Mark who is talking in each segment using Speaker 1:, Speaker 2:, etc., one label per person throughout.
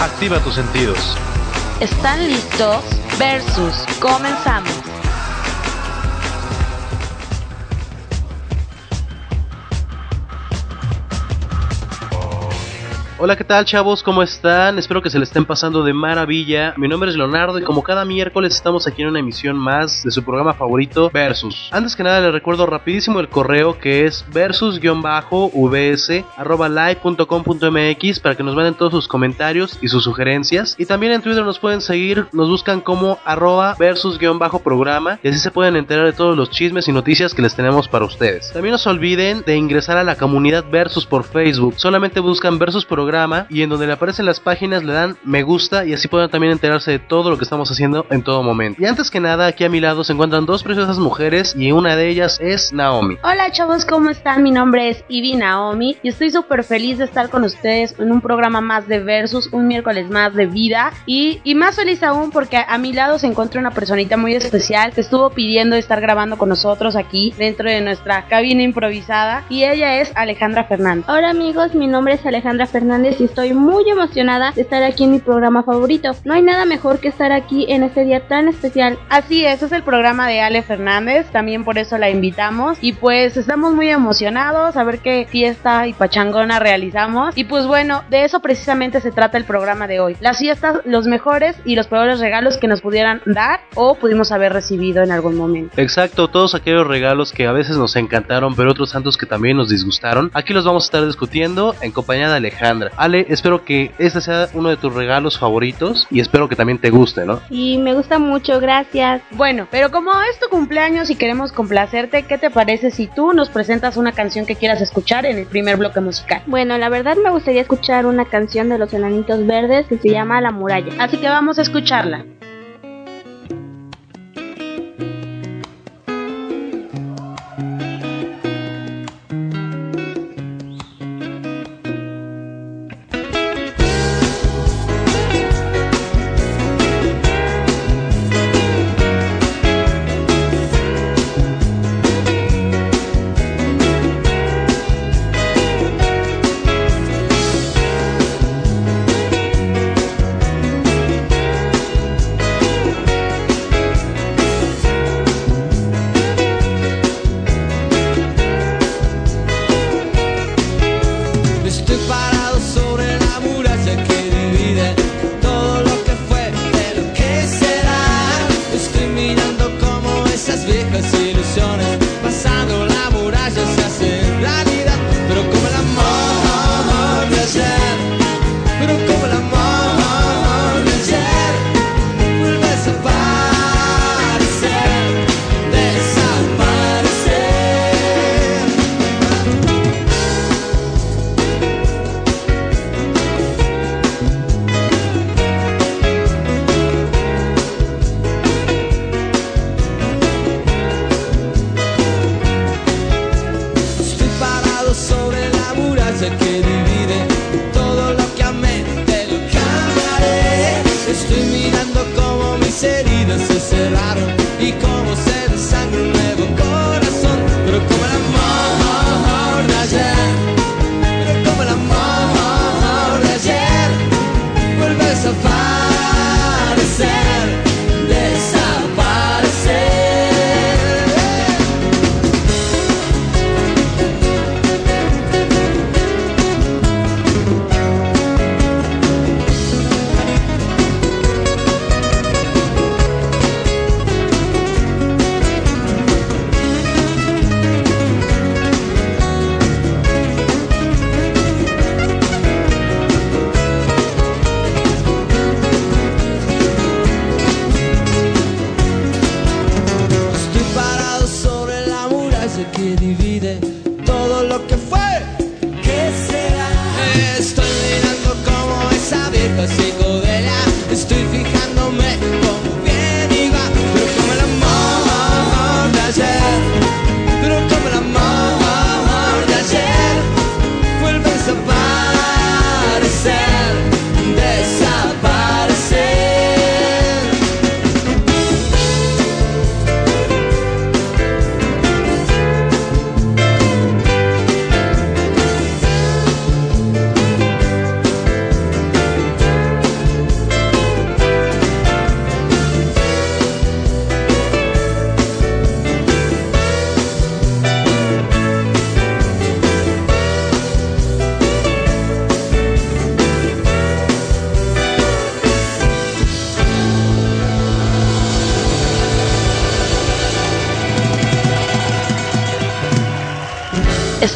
Speaker 1: Activa tus sentidos.
Speaker 2: ¿Están listos? Versus. Comenzamos.
Speaker 1: Hola, ¿qué tal chavos? ¿Cómo están? Espero que se le estén pasando de maravilla. Mi nombre es Leonardo y como cada miércoles estamos aquí en una emisión más de su programa favorito, Versus. Antes que nada les recuerdo rapidísimo el correo que es versus-vs.live.com.mx para que nos manden todos sus comentarios y sus sugerencias. Y también en Twitter nos pueden seguir, nos buscan como arroba versus-programa y así se pueden enterar de todos los chismes y noticias que les tenemos para ustedes. También no se olviden de ingresar a la comunidad Versus por Facebook. Solamente buscan Versus Programa y en donde le aparecen las páginas le dan me gusta y así pueden también enterarse de todo lo que estamos haciendo en todo momento. Y antes que nada, aquí a mi lado se encuentran dos preciosas mujeres y una de ellas es Naomi.
Speaker 2: Hola chavos, ¿cómo están? Mi nombre es Ivy Naomi y estoy súper feliz de estar con ustedes en un programa más de Versus, un miércoles más de vida y, y más feliz aún porque a, a mi lado se encuentra una personita muy especial que estuvo pidiendo estar grabando con nosotros aquí dentro de nuestra cabina improvisada y ella es Alejandra Fernández.
Speaker 3: Hola amigos, mi nombre es Alejandra Fernández y estoy muy emocionada de estar aquí en mi programa favorito. No hay nada mejor que estar aquí en este día tan especial.
Speaker 2: Así es, es el programa de Ale Fernández, también por eso la invitamos y pues estamos muy emocionados a ver qué fiesta y pachangona realizamos y pues bueno, de eso precisamente se trata el programa de hoy. Las fiestas, los mejores y los peores regalos que nos pudieran dar o pudimos haber recibido en algún momento.
Speaker 1: Exacto, todos aquellos regalos que a veces nos encantaron, pero otros santos que también nos disgustaron. Aquí los vamos a estar discutiendo en compañía de Alejandra. Ale, espero que este sea uno de tus regalos favoritos y espero que también te guste, ¿no?
Speaker 3: Y me gusta mucho, gracias.
Speaker 2: Bueno, pero como es tu cumpleaños y queremos complacerte, ¿qué te parece si tú nos presentas una canción que quieras escuchar en el primer bloque musical?
Speaker 3: Bueno, la verdad me gustaría escuchar una canción de los enanitos verdes que se llama La muralla.
Speaker 2: Así que vamos a escucharla.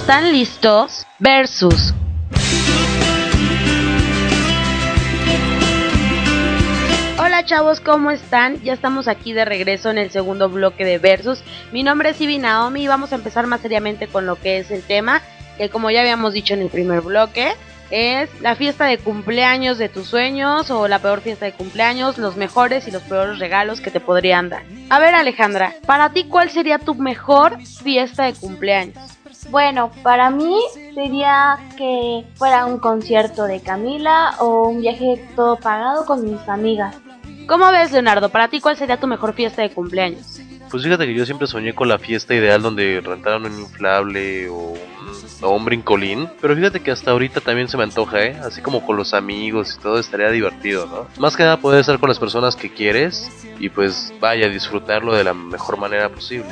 Speaker 4: ¿Están listos? Versus. Hola chavos, ¿cómo están? Ya estamos aquí de regreso en el segundo bloque de Versus. Mi nombre es Ibi Naomi y vamos a empezar más seriamente con lo que es el tema, que como ya habíamos dicho en el primer bloque, es la fiesta de cumpleaños de tus sueños o la peor fiesta de cumpleaños, los mejores y los peores regalos que te podrían dar. A ver Alejandra, para ti cuál sería tu mejor fiesta de cumpleaños?
Speaker 3: Bueno, para mí sería que fuera un concierto de Camila o un viaje todo pagado con mis amigas.
Speaker 4: ¿Cómo ves Leonardo? Para ti cuál sería tu mejor fiesta de cumpleaños?
Speaker 1: Pues fíjate que yo siempre soñé con la fiesta ideal donde rentaran un inflable o un, o un brincolín. Pero fíjate que hasta ahorita también se me antoja, ¿eh? Así como con los amigos y todo estaría divertido, ¿no? Más que nada poder estar con las personas que quieres y pues vaya, disfrutarlo de la mejor manera posible.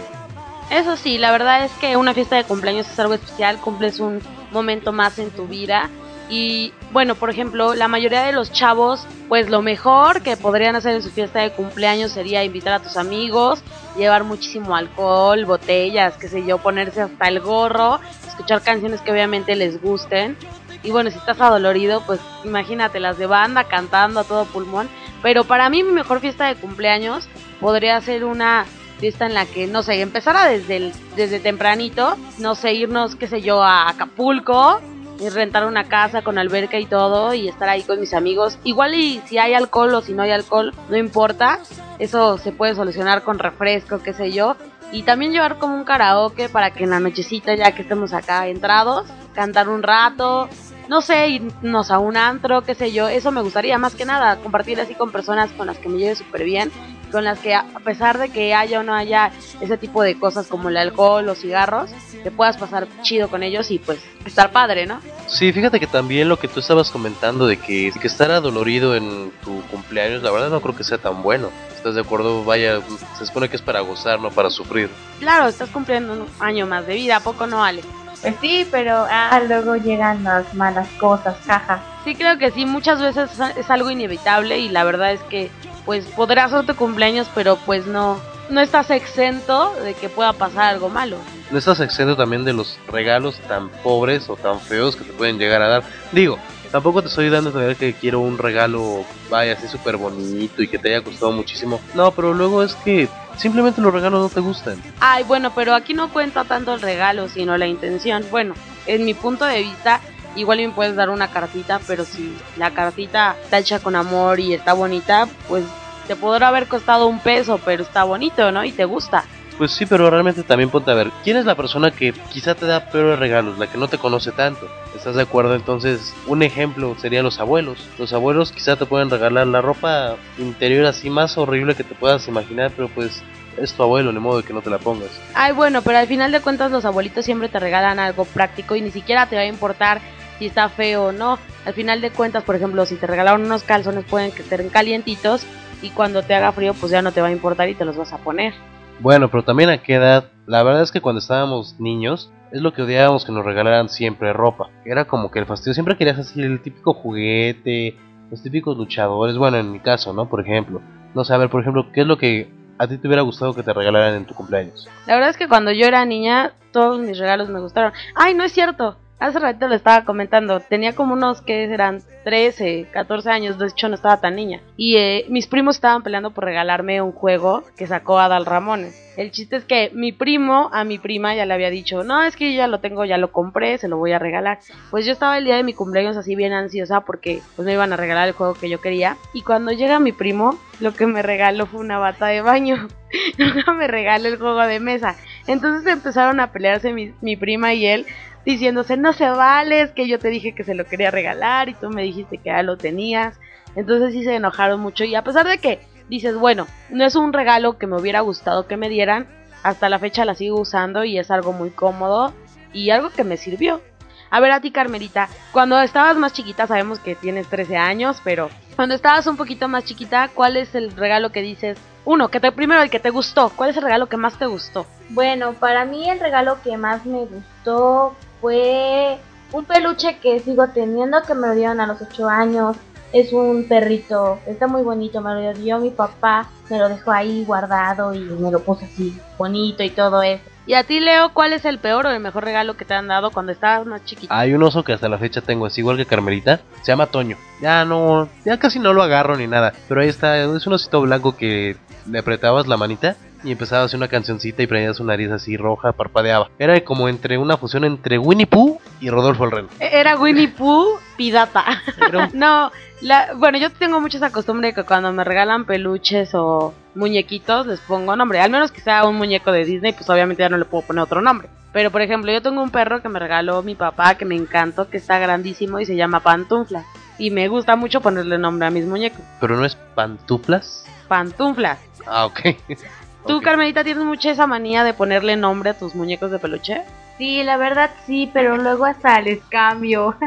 Speaker 4: Eso sí, la verdad es que una fiesta de cumpleaños es algo especial, cumples un momento más en tu vida. Y bueno, por ejemplo, la mayoría de los chavos, pues lo mejor que podrían hacer en su fiesta de cumpleaños sería invitar a tus amigos, llevar muchísimo alcohol, botellas, qué sé yo, ponerse hasta el gorro, escuchar canciones que obviamente les gusten. Y bueno, si estás adolorido, pues imagínate las de banda cantando a todo pulmón. Pero para mí mi mejor fiesta de cumpleaños podría ser una fiesta en la que, no sé, empezara desde, desde tempranito, no sé, irnos, qué sé yo, a Acapulco, y rentar una casa con alberca y todo y estar ahí con mis amigos. Igual y si hay alcohol o si no hay alcohol, no importa. Eso se puede solucionar con refresco, qué sé yo. Y también llevar como un karaoke para que en la nochecita, ya que estemos acá entrados, cantar un rato. No sé, irnos a un antro, qué sé yo. Eso me gustaría más que nada, compartir así con personas con las que me lleve súper bien. Con las que a pesar de que haya o no haya ese tipo de cosas como el alcohol, los cigarros, te puedas pasar chido con ellos y pues estar padre, ¿no?
Speaker 1: Sí, fíjate que también lo que tú estabas comentando de que, que estar adolorido en tu cumpleaños, la verdad no creo que sea tan bueno. ¿Estás de acuerdo? Vaya, se supone que es para gozar, no para sufrir.
Speaker 4: Claro, estás cumpliendo un año más de vida, ¿a poco no, Ale?
Speaker 3: Pues sí, pero ah, luego llegan las malas cosas, jaja.
Speaker 4: Sí, creo que sí, muchas veces es algo inevitable y la verdad es que pues podrás hacer tu cumpleaños, pero pues no, no estás exento de que pueda pasar algo malo.
Speaker 1: No estás exento también de los regalos tan pobres o tan feos que te pueden llegar a dar. Digo, tampoco te estoy dando a entender que quiero un regalo, vaya, así súper bonito y que te haya costado muchísimo. No, pero luego es que simplemente los regalos no te gustan.
Speaker 4: Ay, bueno, pero aquí no cuenta tanto el regalo, sino la intención. Bueno, en mi punto de vista, igual me puedes dar una cartita, pero si la cartita está hecha con amor y está bonita, pues te podrá haber costado un peso, pero está bonito, ¿no? Y te gusta.
Speaker 1: Pues sí, pero realmente también ponte a ver, ¿quién es la persona que quizá te da peores regalos, la que no te conoce tanto? ¿Estás de acuerdo? Entonces, un ejemplo serían los abuelos. Los abuelos quizá te pueden regalar la ropa interior así más horrible que te puedas imaginar, pero pues es tu abuelo, de modo de que no te la pongas.
Speaker 4: Ay, bueno, pero al final de cuentas los abuelitos siempre te regalan algo práctico y ni siquiera te va a importar si está feo o no. Al final de cuentas, por ejemplo, si te regalaron unos calzones pueden que estén calientitos y cuando te haga frío pues ya no te va a importar y te los vas a poner.
Speaker 1: Bueno, pero también a qué edad, la verdad es que cuando estábamos niños es lo que odiábamos que nos regalaran siempre ropa. Era como que el fastidio, siempre querías así el típico juguete, los típicos luchadores, bueno, en mi caso, ¿no? Por ejemplo, no sé, a ver, por ejemplo, ¿qué es lo que a ti te hubiera gustado que te regalaran en tu cumpleaños?
Speaker 4: La verdad es que cuando yo era niña todos mis regalos me gustaron. Ay, no es cierto. Hace ratito lo estaba comentando, tenía como unos que eran 13, 14 años, de hecho no estaba tan niña. Y eh, mis primos estaban peleando por regalarme un juego que sacó Adal Ramones. El chiste es que mi primo a mi prima ya le había dicho, no, es que yo ya lo tengo, ya lo compré, se lo voy a regalar. Pues yo estaba el día de mi cumpleaños así bien ansiosa porque pues me iban a regalar el juego que yo quería. Y cuando llega mi primo, lo que me regaló fue una bata de baño. Nunca me regaló el juego de mesa. Entonces empezaron a pelearse mi, mi prima y él diciéndose, no se vale, que yo te dije que se lo quería regalar y tú me dijiste que ya lo tenías. Entonces sí se enojaron mucho y a pesar de que dices, bueno, no es un regalo que me hubiera gustado que me dieran, hasta la fecha la sigo usando y es algo muy cómodo y algo que me sirvió. A ver a ti, Carmelita, cuando estabas más chiquita, sabemos que tienes 13 años, pero cuando estabas un poquito más chiquita, ¿cuál es el regalo que dices? Uno, que te, primero el que te gustó. ¿Cuál es el regalo que más te gustó?
Speaker 3: Bueno, para mí el regalo que más me gustó fue un peluche que sigo teniendo que me lo dieron a los 8 años. Es un perrito, está muy bonito, me lo dio mi papá, me lo dejó ahí guardado y me lo puso así bonito y todo eso.
Speaker 4: Y a ti, Leo, ¿cuál es el peor o el mejor regalo que te han dado cuando estabas más chiquito?
Speaker 1: Hay un oso que hasta la fecha tengo, es igual que Carmelita, se llama Toño. Ya no, ya casi no lo agarro ni nada, pero ahí está, es un osito blanco que le apretabas la manita y empezaba a hacer una cancioncita y prendía su nariz así roja, parpadeaba. Era como entre una fusión entre Winnie Pooh y Rodolfo el Reno.
Speaker 4: E-, Era Winnie Pooh Pidata.
Speaker 1: Era un-
Speaker 4: no, la, bueno, yo tengo mucho esa costumbre que cuando me regalan peluches o muñequitos les pongo nombre. Al menos que sea un muñeco de Disney, pues obviamente ya no le puedo poner otro nombre. Pero por ejemplo, yo tengo un perro que me regaló mi papá que me encantó, que está grandísimo y se llama Pantufla. Y me gusta mucho ponerle nombre a mis muñecos.
Speaker 1: Pero no es pantuflas.
Speaker 4: Pantufla.
Speaker 1: Ah, ok.
Speaker 4: ¿Tú. Carmelita, tienes mucha esa manía de ponerle nombre a tus muñecos de peluche?
Speaker 3: Sí, la verdad sí, pero luego hasta les cambio.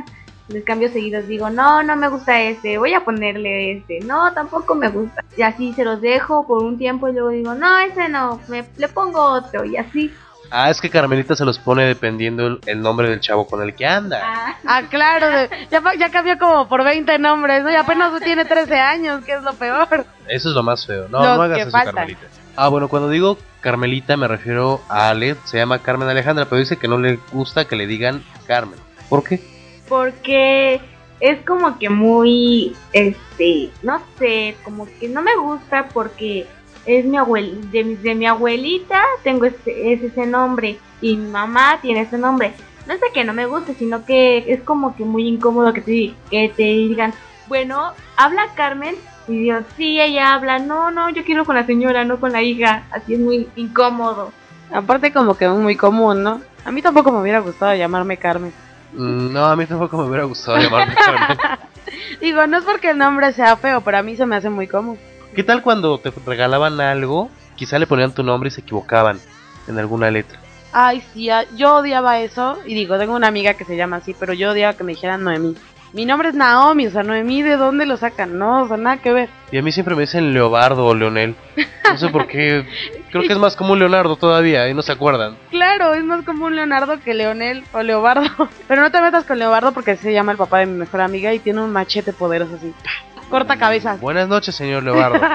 Speaker 3: Les cambio seguidos. Digo, no, no me gusta este. Voy a ponerle este. No, tampoco me gusta. Y así se los dejo por un tiempo y luego digo, no, ese no. Me, le pongo otro. Y así.
Speaker 1: Ah, es que Carmelita se los pone dependiendo el, el nombre del chavo con el que anda.
Speaker 3: Ah,
Speaker 4: Ah, claro, ya, cambió como por 20 nombres, ¿no? Y apenas tiene 13 años, que es lo peor.
Speaker 1: Eso es lo más feo. No, no hagas eso. Carmelita. Ah, bueno, cuando digo Carmelita me refiero a Ale, se llama Carmen Alejandra, pero dice que no le gusta que le digan Carmen. ¿Por qué?
Speaker 3: porque es como que muy, este, no sé, como que no me gusta porque es mi abuel, de, de mi abuelita tengo este, es ese nombre y mi mamá tiene ese nombre. No es de que no me guste, sino que es como que muy incómodo que te, que te digan, bueno, habla Carmen. Y yo, sí, ella habla, no, no, yo quiero con la señora, no con la hija. Así es muy incómodo.
Speaker 4: Aparte como que es muy común, ¿no? A mí tampoco me hubiera gustado llamarme Carmen.
Speaker 1: Mm, No, a mí tampoco me hubiera gustado llamarme Carmen.
Speaker 4: Digo, no es porque el nombre sea feo, pero a mí se me hace muy común.
Speaker 1: ¿Qué tal cuando te regalaban algo? Quizá le ponían tu nombre y se equivocaban en alguna letra.
Speaker 4: Ay, sí, ah, yo odiaba eso. Y digo, tengo una amiga que se llama así, pero yo odiaba que me dijeran Noemí. Mi nombre es Naomi, o sea, Noemí, ¿de dónde lo sacan? No, o sea, nada que ver.
Speaker 1: Y a mí siempre me dicen Leobardo o Leonel. No sé por qué. Creo que es más común Leonardo todavía y no se acuerdan.
Speaker 4: Claro, es más común Leonardo que Leonel o Leobardo. Pero no te metas con Leobardo porque se llama el papá de mi mejor amiga y tiene un machete poderoso así. Corta cabezas.
Speaker 1: Buenas noches, señor Leobardo.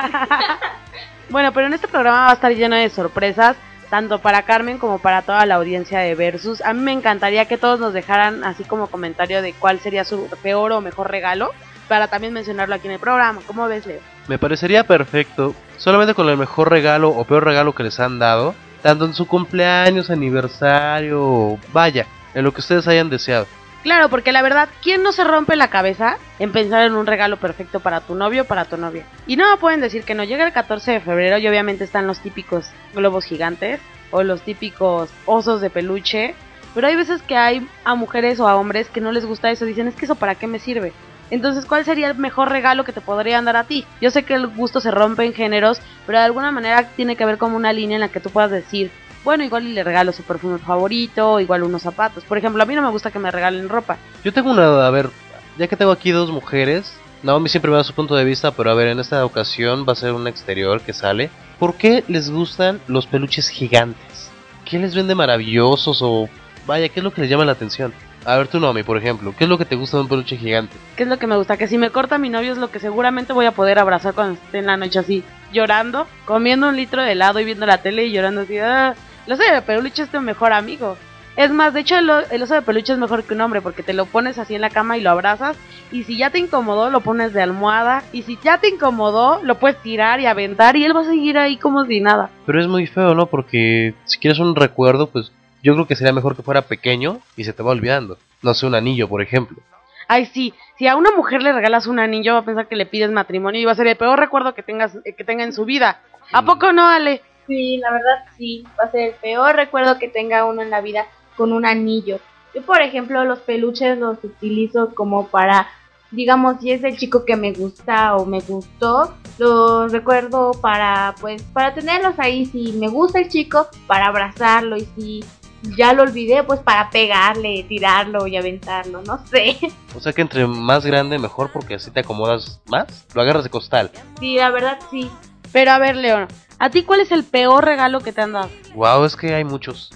Speaker 4: Bueno, pero en este programa va a estar lleno de sorpresas, tanto para Carmen como para toda la audiencia de Versus. A mí me encantaría que todos nos dejaran así como comentario de cuál sería su peor o mejor regalo, para también mencionarlo aquí en el programa. ¿Cómo ves, Leo?
Speaker 1: Me parecería perfecto, solamente con el mejor regalo o peor regalo que les han dado, tanto en su cumpleaños, aniversario, vaya, en lo que ustedes hayan deseado.
Speaker 4: Claro, porque la verdad, ¿quién no se rompe la cabeza en pensar en un regalo perfecto para tu novio o para tu novia? Y no me pueden decir que no. Llega el 14 de febrero y obviamente están los típicos globos gigantes o los típicos osos de peluche. Pero hay veces que hay a mujeres o a hombres que no les gusta eso. Dicen, es que eso para qué me sirve. Entonces, ¿cuál sería el mejor regalo que te podrían dar a ti? Yo sé que el gusto se rompe en géneros, pero de alguna manera tiene que haber como una línea en la que tú puedas decir, bueno, igual le regalo su perfume favorito, igual unos zapatos. Por ejemplo, a mí no me gusta que me regalen ropa.
Speaker 1: Yo tengo una, a ver, ya que tengo aquí dos mujeres, Naomi siempre me da su punto de vista, pero a ver, en esta ocasión va a ser un exterior que sale. ¿Por qué les gustan los peluches gigantes? ¿Qué les vende maravillosos o vaya, qué es lo que les llama la atención? A ver, tú Naomi, por ejemplo, ¿qué es lo que te gusta de un peluche gigante?
Speaker 4: ¿Qué es lo que me gusta? Que si me corta mi novio es lo que seguramente voy a poder abrazar cuando esté en la noche así, llorando, comiendo un litro de helado y viendo la tele y llorando así. Ah, el oso de peluche es tu mejor amigo. Es más, de hecho el, oso de peluche es mejor que un hombre porque te lo pones así en la cama y lo abrazas y si ya te incomodó lo pones de almohada y si ya te incomodó lo puedes tirar y aventar y él va a seguir ahí como si nada.
Speaker 1: Pero es muy feo, ¿no? Porque si quieres un recuerdo, pues yo creo que sería mejor que fuera pequeño y se te va olvidando. No sé, un anillo, por ejemplo.
Speaker 4: Ay, sí, si a una mujer le regalas un anillo va a pensar que le pides matrimonio y va a ser el peor recuerdo que tengas eh, que tenga en su vida. ¿A poco no, Ale?
Speaker 3: Sí, la verdad sí, va a ser el peor recuerdo que tenga uno en la vida con un anillo. Yo, por ejemplo, los peluches los utilizo como para, digamos, si es el chico que me gusta o me gustó, los recuerdo para, pues, para tenerlos ahí, si me gusta el chico, para abrazarlo y si ya lo olvidé, pues para pegarle, tirarlo y aventarlo, no sé.
Speaker 1: O sea que entre más grande mejor porque así te acomodas más. Lo agarras de costal.
Speaker 3: Sí, la verdad sí.
Speaker 4: Pero a ver, León, ¿a ti cuál es el peor regalo que te han dado?
Speaker 1: Wow, es que hay muchos.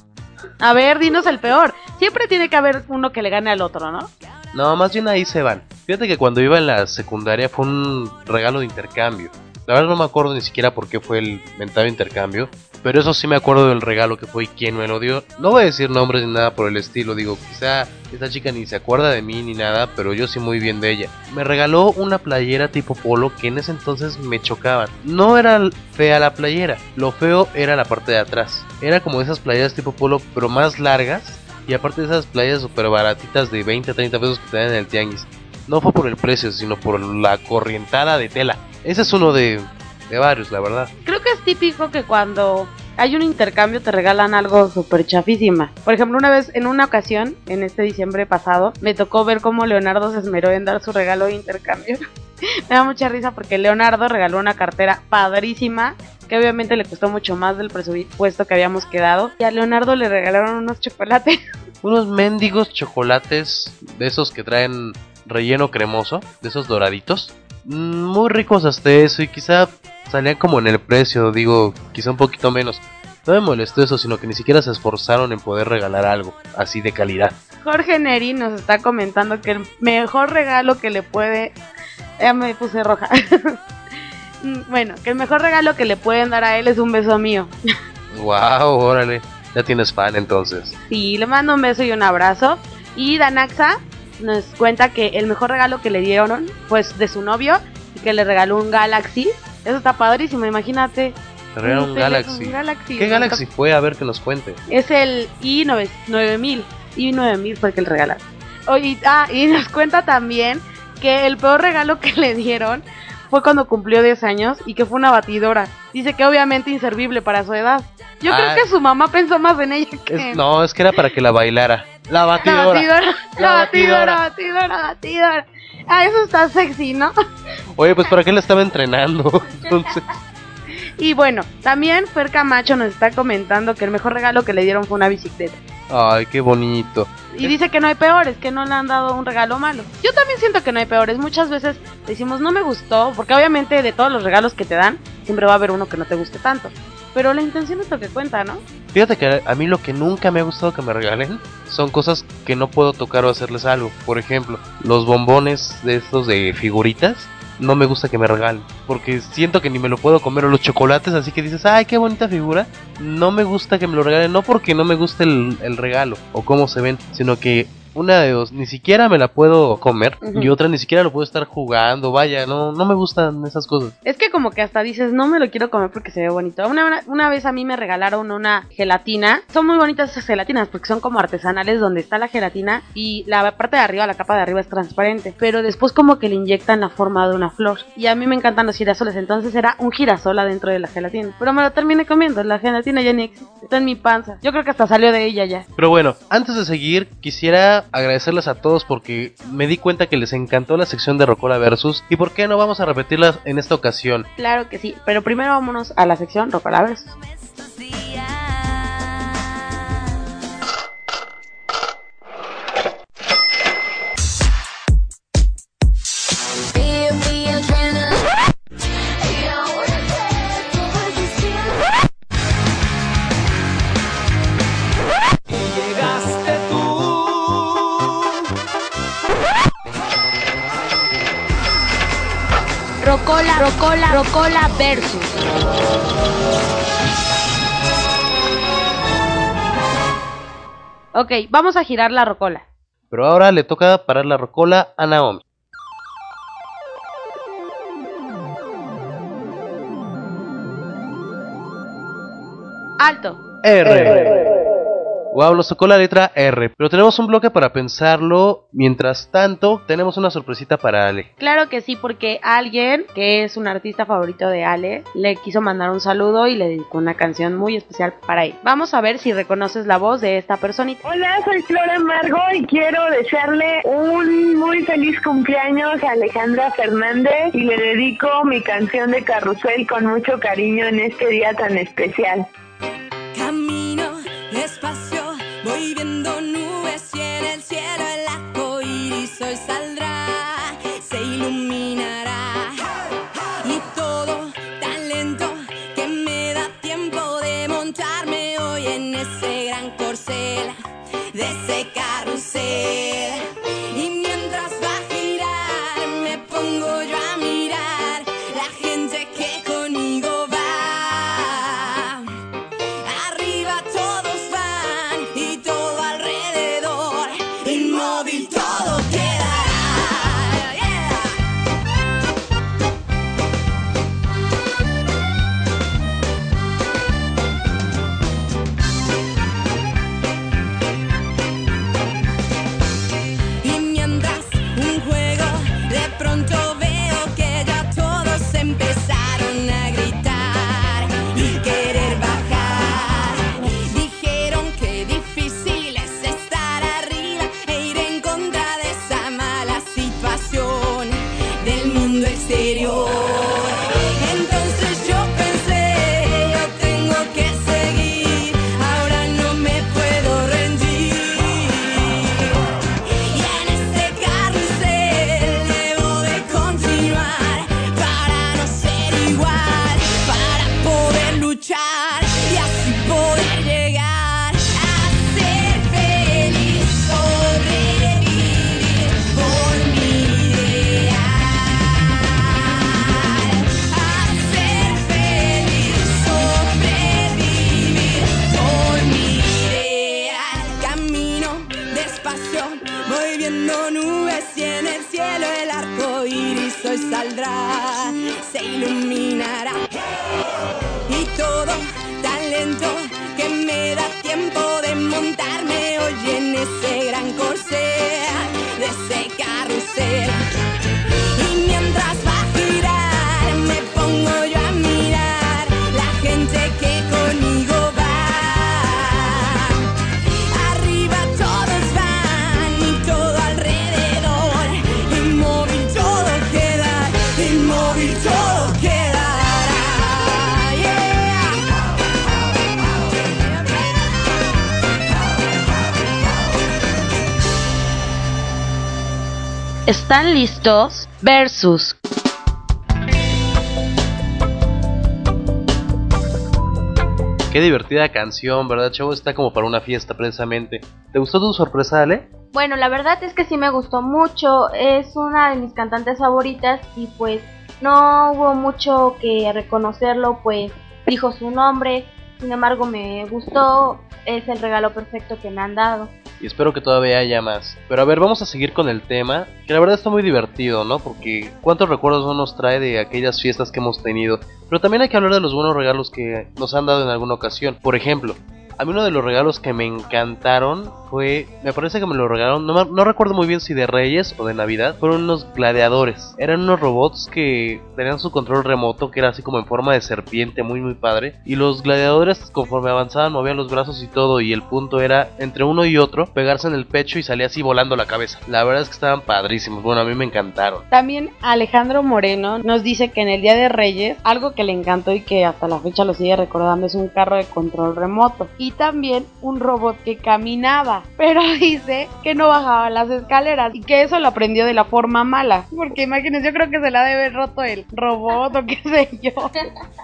Speaker 4: A ver, dinos el peor. Siempre tiene que haber uno que le gane al otro, ¿no?
Speaker 1: No, más bien ahí se van. Fíjate que cuando iba en la secundaria fue un regalo de intercambio. La verdad no me acuerdo ni siquiera por qué fue el mentado intercambio. Pero eso sí me acuerdo del regalo que fue y quién me lo dio. No voy a decir nombres ni nada por el estilo. Digo, quizá esta chica ni se acuerda de mí ni nada, pero yo sí muy bien de ella. Me regaló una playera tipo polo que en ese entonces me chocaban. No era fea la playera, lo feo era la parte de atrás. Era como esas playeras tipo polo, pero más largas. Y aparte de esas playas super baratitas de 20 a 30 pesos que te en el tianguis. No fue por el precio, sino por la corrientada de tela. Ese es uno de, de varios, la verdad.
Speaker 4: Creo que es típico que cuando hay un intercambio te regalan algo súper chafísima. Por ejemplo, una vez, en una ocasión, en este diciembre pasado, me tocó ver cómo Leonardo se esmeró en dar su regalo de intercambio. me da mucha risa porque Leonardo regaló una cartera padrísima que obviamente le costó mucho más del presupuesto que habíamos quedado. Y a Leonardo le regalaron unos chocolates.
Speaker 1: Unos mendigos chocolates de esos que traen relleno cremoso, de esos doraditos. Mm, Muy ricos hasta eso y quizá salían como en el precio, digo, quizá un poquito menos. No me molestó eso, sino que ni siquiera se esforzaron en poder regalar algo así de calidad.
Speaker 4: Jorge Neri nos está comentando que el mejor regalo que le puede... Ya me puse roja. Mm, bueno, que el mejor regalo que le pueden dar a él es un beso mío.
Speaker 1: Wow, órale, ya tienes fan entonces.
Speaker 4: Sí, le mando un beso y un abrazo. Y Danaxa nos cuenta que el mejor regalo que le dieron pues de su novio y que le regaló un Galaxy. Eso está padrísimo, imagínate.
Speaker 1: Te un Galaxy. ¿Qué Galaxy fue? A ver que nos cuente.
Speaker 4: Es el i9000. i9000 fue el que le regalaron. Oye, ah, y nos cuenta también que el peor regalo que le dieron fue cuando cumplió 10 años y que fue una batidora. Dice que obviamente inservible para su edad. Yo
Speaker 1: Ah.
Speaker 4: creo que su mamá pensó más en ella que
Speaker 1: Es- no, es que era para que la bailara. La
Speaker 4: La
Speaker 1: batidora.
Speaker 4: batidora,
Speaker 1: La
Speaker 4: la
Speaker 1: batidora.
Speaker 4: batidora, batidora, batidora. Ah, eso está sexy, ¿no?
Speaker 1: Oye, pues para qué la estaba entrenando. Entonces,
Speaker 4: Y bueno, también Fer Camacho nos está comentando que el mejor regalo que le dieron fue una bicicleta.
Speaker 1: ay, qué bonito.
Speaker 4: Y dice que no hay peores, que no le han dado un regalo malo. Yo también siento que no hay peores. Muchas veces decimos no me gustó, porque obviamente de todos los regalos que te dan, siempre va a haber uno que no te guste tanto. Pero la intención es lo que cuenta, ¿no?
Speaker 1: Fíjate que a mí lo que nunca me ha gustado que me regalen son cosas que no puedo tocar o hacerles algo. Por ejemplo, los bombones de estos de figuritas. No me gusta que me regalen. Porque siento que ni me lo puedo comer. O los chocolates, así que dices, ay, qué bonita figura. No me gusta que me lo regalen. No porque no me guste el, el regalo o cómo se ven. Sino que una de dos, ni siquiera me la puedo comer. Y otra ni siquiera lo puedo estar jugando. Vaya, no, no me gustan esas cosas.
Speaker 4: Es que como que hasta dices, no me lo quiero comer porque se ve bonito. Una, una, una vez a mí me regalaron una gelatina. Son muy bonitas esas gelatinas porque son como artesanales donde está la gelatina y la parte de arriba, la capa de arriba es transparente. Pero después como que le inyectan la forma de una flor. Y a mí me encantan los girasoles, entonces era un girasol adentro de la gelatina. Pero me lo terminé comiendo, la gelatina ya ni existe. Está en mi panza. Yo creo que hasta salió de ella ya.
Speaker 1: Pero bueno, antes de seguir, quisiera agradecerles a todos porque me di cuenta que les encantó la sección de Rocola Versus y por qué no vamos a repetirla en esta ocasión.
Speaker 4: Claro que sí. Pero primero vámonos a la sección Rocola Versus. Rocola, Rocola, Rocola Versus. Ok, vamos a girar la rocola.
Speaker 1: Pero ahora le toca parar la Rocola a Naomi.
Speaker 4: Alto.
Speaker 1: R. Wow, nos tocó la letra R. Pero tenemos un bloque para pensarlo. Mientras tanto, tenemos una sorpresita para Ale.
Speaker 4: Claro que sí, porque alguien que es un artista favorito de Ale le quiso mandar un saludo y le dedicó una canción muy especial para él. Vamos a ver si reconoces la voz de esta personita.
Speaker 5: Hola, soy Flora Margo y quiero desearle un muy feliz cumpleaños a Alejandra Fernández y le dedico mi canción de carrusel con mucho cariño en este día tan especial.
Speaker 6: Camino nubes y en el cielo el arco iris hoy saldrá, se iluminará. Y todo tan lento que me da tiempo de montarme hoy en ese gran corcel, de ese carrusel.
Speaker 4: ¿Están listos? Versus.
Speaker 1: Qué divertida canción, ¿verdad, chavo? Está como para una fiesta, precisamente. ¿Te gustó tu sorpresa, Ale?
Speaker 3: Bueno, la verdad es que sí me gustó mucho. Es una de mis cantantes favoritas y pues no hubo mucho que reconocerlo, pues dijo su nombre. Sin embargo, me gustó. Es el regalo perfecto que me han dado.
Speaker 1: Y espero que todavía haya más. Pero a ver, vamos a seguir con el tema, que la verdad está muy divertido, ¿no? Porque cuántos recuerdos no nos trae de aquellas fiestas que hemos tenido. Pero también hay que hablar de los buenos regalos que nos han dado en alguna ocasión. Por ejemplo, a mí uno de los regalos que me encantaron fue, me parece que me lo regalaron, no, no recuerdo muy bien si de Reyes o de Navidad, fueron unos gladiadores. Eran unos robots que tenían su control remoto, que era así como en forma de serpiente, muy muy padre. Y los gladiadores conforme avanzaban movían los brazos y todo, y el punto era entre uno y otro pegarse en el pecho y salía así volando la cabeza. La verdad es que estaban padrísimos, bueno, a mí me encantaron.
Speaker 4: También Alejandro Moreno nos dice que en el Día de Reyes, algo que le encantó y que hasta la fecha lo sigue recordando es un carro de control remoto. Y también un robot que caminaba, pero dice que no bajaba las escaleras y que eso lo aprendió de la forma mala. Porque imagínense, yo creo que se la debe haber roto el robot o qué sé yo.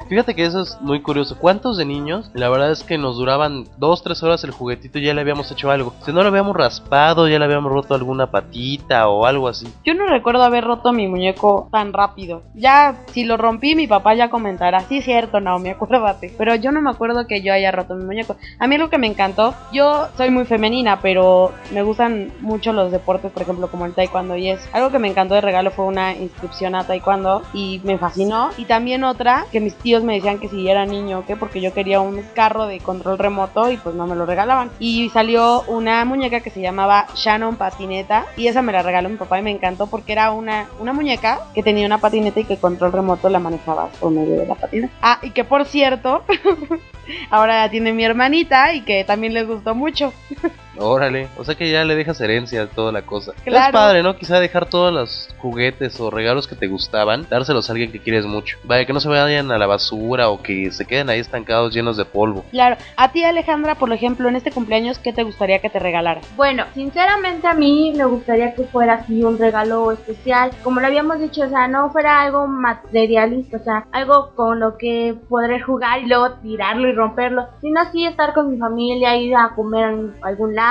Speaker 1: Fíjate que eso es muy curioso. ¿Cuántos de niños? La verdad es que nos duraban dos, tres horas el juguetito y ya le habíamos hecho algo. Si no lo habíamos raspado, ya le habíamos roto alguna patita o algo así.
Speaker 4: Yo no recuerdo haber roto mi muñeco tan rápido. Ya, si lo rompí, mi papá ya comentará. Sí, cierto, Naomi, acuérdate. Pero yo no me acuerdo que yo haya roto mi muñeco. A mí lo que me encantó, yo soy muy femenina, pero me gustan mucho los deportes, por ejemplo, como el taekwondo. Y es algo que me encantó de regalo fue una inscripción a taekwondo y me fascinó. Y también otra que mis tíos me decían que si era niño o qué, porque yo quería un carro de control remoto y pues no me lo regalaban. Y salió una muñeca que se llamaba Shannon Patineta y esa me la regaló mi papá y me encantó porque era una, una muñeca que tenía una patineta y que el control remoto la manejaba por medio de la patineta. Ah, y que por cierto, ahora la tiene mi hermanita y que también les gustó mucho.
Speaker 1: Órale, o sea que ya le dejas herencia a toda la cosa.
Speaker 4: Claro.
Speaker 1: Es padre, ¿no? Quizá dejar todos los juguetes o regalos que te gustaban, dárselos a alguien que quieres mucho. Vaya, que no se vayan a la basura o que se queden ahí estancados llenos de polvo.
Speaker 4: Claro, a ti Alejandra, por ejemplo, en este cumpleaños, ¿qué te gustaría que te regalara?
Speaker 3: Bueno, sinceramente a mí me gustaría que fuera así un regalo especial. Como lo habíamos dicho, o sea, no fuera algo materialista, o sea, algo con lo que poder jugar y luego tirarlo y romperlo, sino así estar con mi familia, ir a comer en algún lado,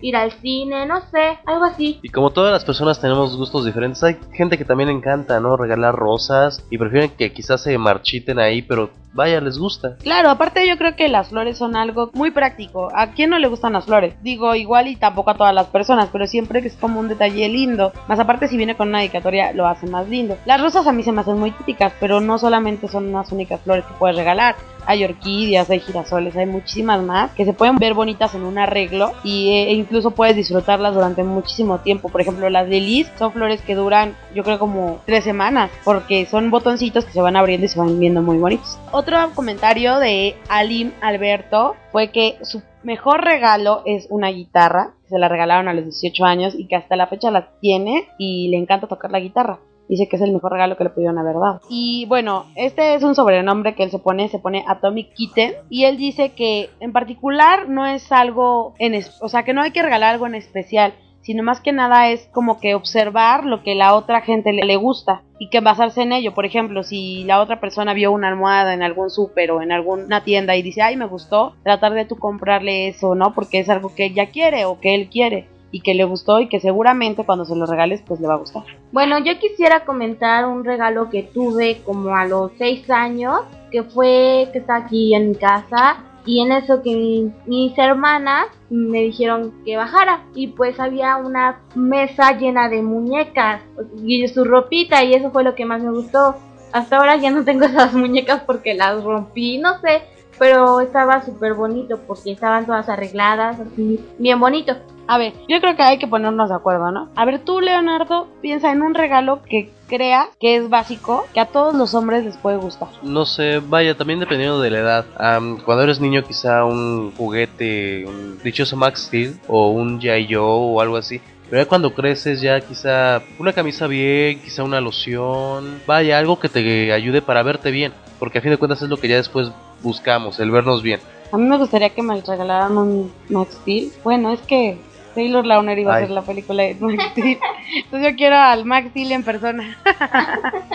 Speaker 3: ir al cine, no sé, algo así.
Speaker 1: Y como todas las personas tenemos gustos diferentes, hay gente que también encanta, ¿no? Regalar rosas y prefieren que quizás se marchiten ahí, pero vaya, les gusta.
Speaker 4: Claro, aparte yo creo que las flores son algo muy práctico. ¿A quién no le gustan las flores? Digo, igual y tampoco a todas las personas, pero siempre que es como un detalle lindo. Más aparte si viene con una dedicatoria lo hace más lindo. Las rosas a mí se me hacen muy típicas, pero no solamente son las únicas flores que puedes regalar. Hay orquídeas, hay girasoles, hay muchísimas más que se pueden ver bonitas en un arreglo y, eh, e incluso puedes disfrutarlas durante muchísimo tiempo. Por ejemplo, las lilies son flores que duran yo creo como tres semanas porque son botoncitos que se van abriendo y se van viendo muy bonitos. Otro comentario de Alim Alberto fue que su mejor regalo es una guitarra, que se la regalaron a los 18 años y que hasta la fecha la tiene y le encanta tocar la guitarra. Dice que es el mejor regalo que le pudieron haber dado. Y bueno, este es un sobrenombre que él se pone, se pone Atomic Kitten. Y él dice que en particular no es algo en, o sea, que no hay que regalar algo en especial, sino más que nada es como que observar lo que la otra gente le, gusta y que basarse en ello. Por ejemplo, si la otra persona vio una almohada en algún súper o en alguna tienda y dice, ay, me gustó, tratar de tú comprarle eso, ¿no? Porque es algo que ella quiere o que él quiere y que le gustó y que seguramente cuando se lo regales pues le va a gustar.
Speaker 3: Bueno, yo quisiera comentar un regalo que tuve como a los 6 años, que fue que está aquí en mi casa. Y en eso que mi- mis hermanas me dijeron que bajara. Y pues había una mesa llena de muñecas y su ropita y eso fue lo que más me gustó. hasta ahora ya no tengo esas muñecas porque las rompí, no sé, pero estaba súper bonito porque estaban todas arregladas, así, bien bonito.
Speaker 4: A ver, yo creo que hay que ponernos de acuerdo, ¿no? A ver, tú, Leonardo, piensa en un regalo que crea que es básico, que a todos los hombres les puede gustar.
Speaker 1: No sé, vaya, también dependiendo de la edad. Am, cuando eres niño quizá un juguete, un dichoso Max Steel o un G.I. Joe o algo así. Pero ya cuando creces ya quizá una camisa bien, quizá una loción, vaya, algo que te ayude para verte bien. Porque a fin de cuentas es lo que ya después buscamos, el vernos bien.
Speaker 4: A mí me gustaría que me regalaran un Max Steel. Bueno, es que Taylor Lautner iba a hacer la película de Max Steel. Entonces yo quiero al Max Steel en persona.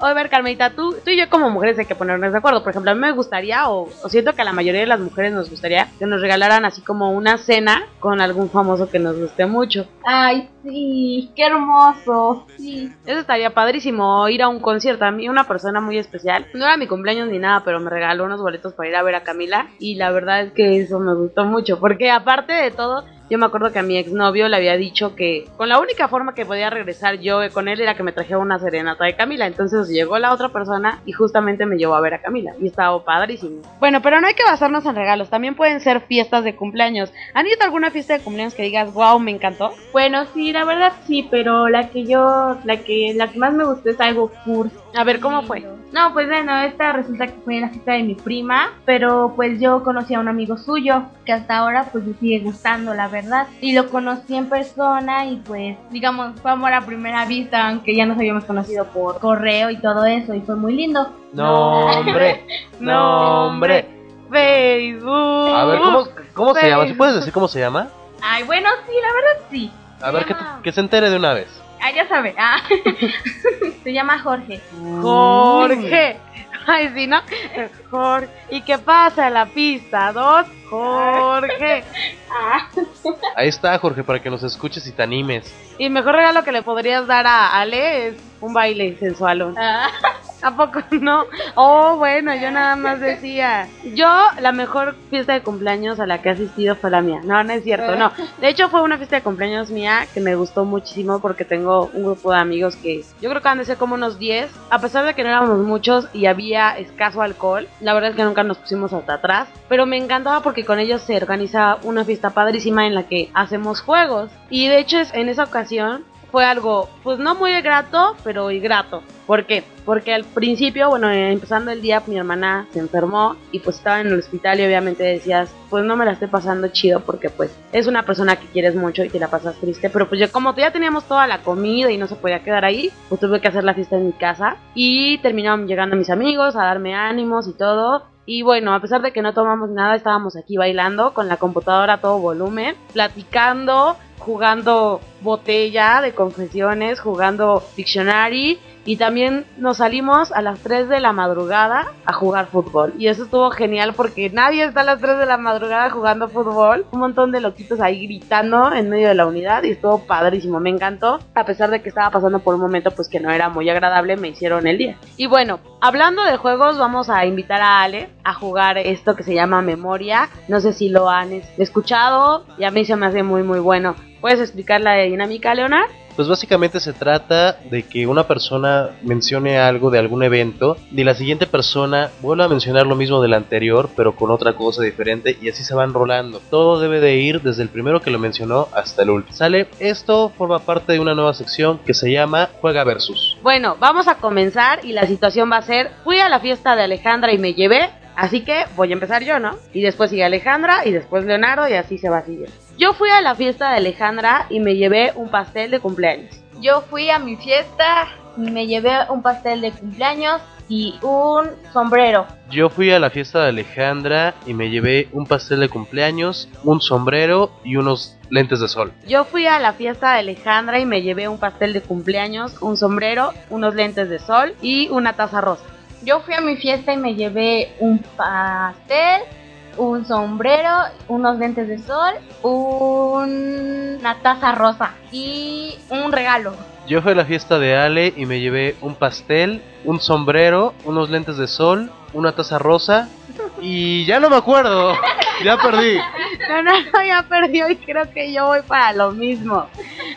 Speaker 4: Oye, a ver, Carmelita, tú, tú y yo como mujeres hay que ponernos de acuerdo. Por ejemplo, a mí me gustaría, o, o siento que a la mayoría de las mujeres nos gustaría, que nos regalaran así como una cena con algún famoso que nos guste mucho.
Speaker 3: Ay, sí, qué hermoso, sí.
Speaker 4: Eso estaría padrísimo, o ir a un concierto. A mí una persona muy especial, no era mi cumpleaños ni nada, pero me regaló unos boletos para ir a ver a Camila y la verdad es que eso me gustó mucho, porque aparte de todo, yo me acuerdo que a mi exnovio le había dicho que con la única forma que podía regresar yo con él era que me trajera una serenata de Camila. Entonces llegó la otra persona y justamente me llevó a ver a Camila y estaba padrísimo. Bueno, pero no hay que basarnos en regalos, también pueden ser fiestas de cumpleaños. ¿Han ido a alguna fiesta de cumpleaños que digas, wow, me encantó?
Speaker 3: Bueno, sí, la verdad sí, pero la que yo, la que, la que más me gustó es algo cursi.
Speaker 4: A ver, ¿cómo fue?
Speaker 3: No, pues bueno, esta resulta que fue la fiesta de mi prima, pero pues yo conocí a un amigo suyo que hasta ahora pues me sigue gustando, la verdad. Y lo conocí en persona y pues digamos fue amor a primera vista, aunque ya nos habíamos conocido por correo y todo eso y fue muy lindo.
Speaker 1: No, hombre, no, hombre.
Speaker 4: Facebook.
Speaker 1: A ver, ¿cómo, cómo se llama? ¿Sí puedes decir cómo se llama?
Speaker 3: Ay, bueno, sí, la verdad sí.
Speaker 1: A ver, que, que se entere de una vez.
Speaker 3: Ah, ya sabe. Ah. Se llama Jorge.
Speaker 4: Jorge. Ay, sí, ¿no? Jorge. ¿Y qué pasa en la pista? Dos. Jorge.
Speaker 3: Ah.
Speaker 1: Ahí está, Jorge, para que nos escuches y te animes.
Speaker 4: Y el mejor regalo que le podrías dar a Ale es un baile sensual.
Speaker 3: Ah.
Speaker 4: ¿A poco no? Oh, bueno, yo nada más decía. Yo, la mejor fiesta de cumpleaños a la que he asistido fue la mía. No, no es cierto, no. De hecho, fue una fiesta de cumpleaños mía que me gustó muchísimo porque tengo un grupo de amigos que yo creo que han de ser como unos 10. A pesar de que no éramos muchos y había escaso alcohol, la verdad es que nunca nos pusimos hasta atrás. Pero me encantaba porque con ellos se organiza una fiesta padrísima en la que hacemos juegos. Y de hecho, en esa ocasión fue algo, pues no muy grato, pero grato. ¿Por qué? Porque al principio, bueno, eh, empezando el día, mi hermana se enfermó y pues estaba en el hospital y obviamente decías, pues no me la estoy pasando chido porque pues es una persona que quieres mucho y te la pasas triste, pero pues yo como ya teníamos toda la comida y no se podía quedar ahí, pues tuve que hacer la fiesta en mi casa y terminaron llegando mis amigos a darme ánimos y todo. Y bueno, a pesar de que no tomamos nada, estábamos aquí bailando con la computadora a todo volumen, platicando, jugando botella de confesiones, jugando Dictionary y también nos salimos a las 3 de la madrugada a jugar fútbol. Y eso estuvo genial porque nadie está a las 3 de la madrugada jugando fútbol. Un montón de loquitos ahí gritando en medio de la unidad y estuvo padrísimo, me encantó. A pesar de que estaba pasando por un momento pues que no era muy agradable, me hicieron el día. Y bueno, hablando de juegos, vamos a invitar a Ale a jugar esto que se llama Memoria. No sé si lo han es- escuchado y a mí se me hace muy muy bueno. ¿Puedes explicar la dinámica, Leonard?
Speaker 1: Pues básicamente se trata de que una persona mencione algo de algún evento y la siguiente persona vuelva a mencionar lo mismo del anterior pero con otra cosa diferente y así se van rolando. Todo debe de ir desde el primero que lo mencionó hasta el último. ¿Sale? Esto forma parte de una nueva sección que se llama Juega Versus.
Speaker 4: Bueno, vamos a comenzar y la situación va a ser, fui a la fiesta de Alejandra y me llevé, así que voy a empezar yo, ¿no? Y después sigue Alejandra y después Leonardo y así se va siguiendo. Yo fui a la fiesta de Alejandra y me llevé un pastel de cumpleaños.
Speaker 3: Yo fui a mi fiesta y me llevé un pastel de cumpleaños y un sombrero.
Speaker 1: Yo fui a la fiesta de Alejandra y me llevé un pastel de cumpleaños, un sombrero y unos lentes de sol.
Speaker 4: Yo fui a la fiesta de Alejandra y me llevé un pastel de cumpleaños, un sombrero, unos lentes de sol y una taza rosa.
Speaker 3: Yo fui a mi fiesta y me llevé un pastel, un sombrero, unos lentes de sol, un- una taza rosa y un regalo.
Speaker 1: Yo fui a la fiesta de Ale y me llevé un pastel, un sombrero, unos lentes de sol, una taza rosa y ya no me acuerdo. Ya perdí.
Speaker 4: Leonardo ya perdió y creo que yo voy para lo mismo.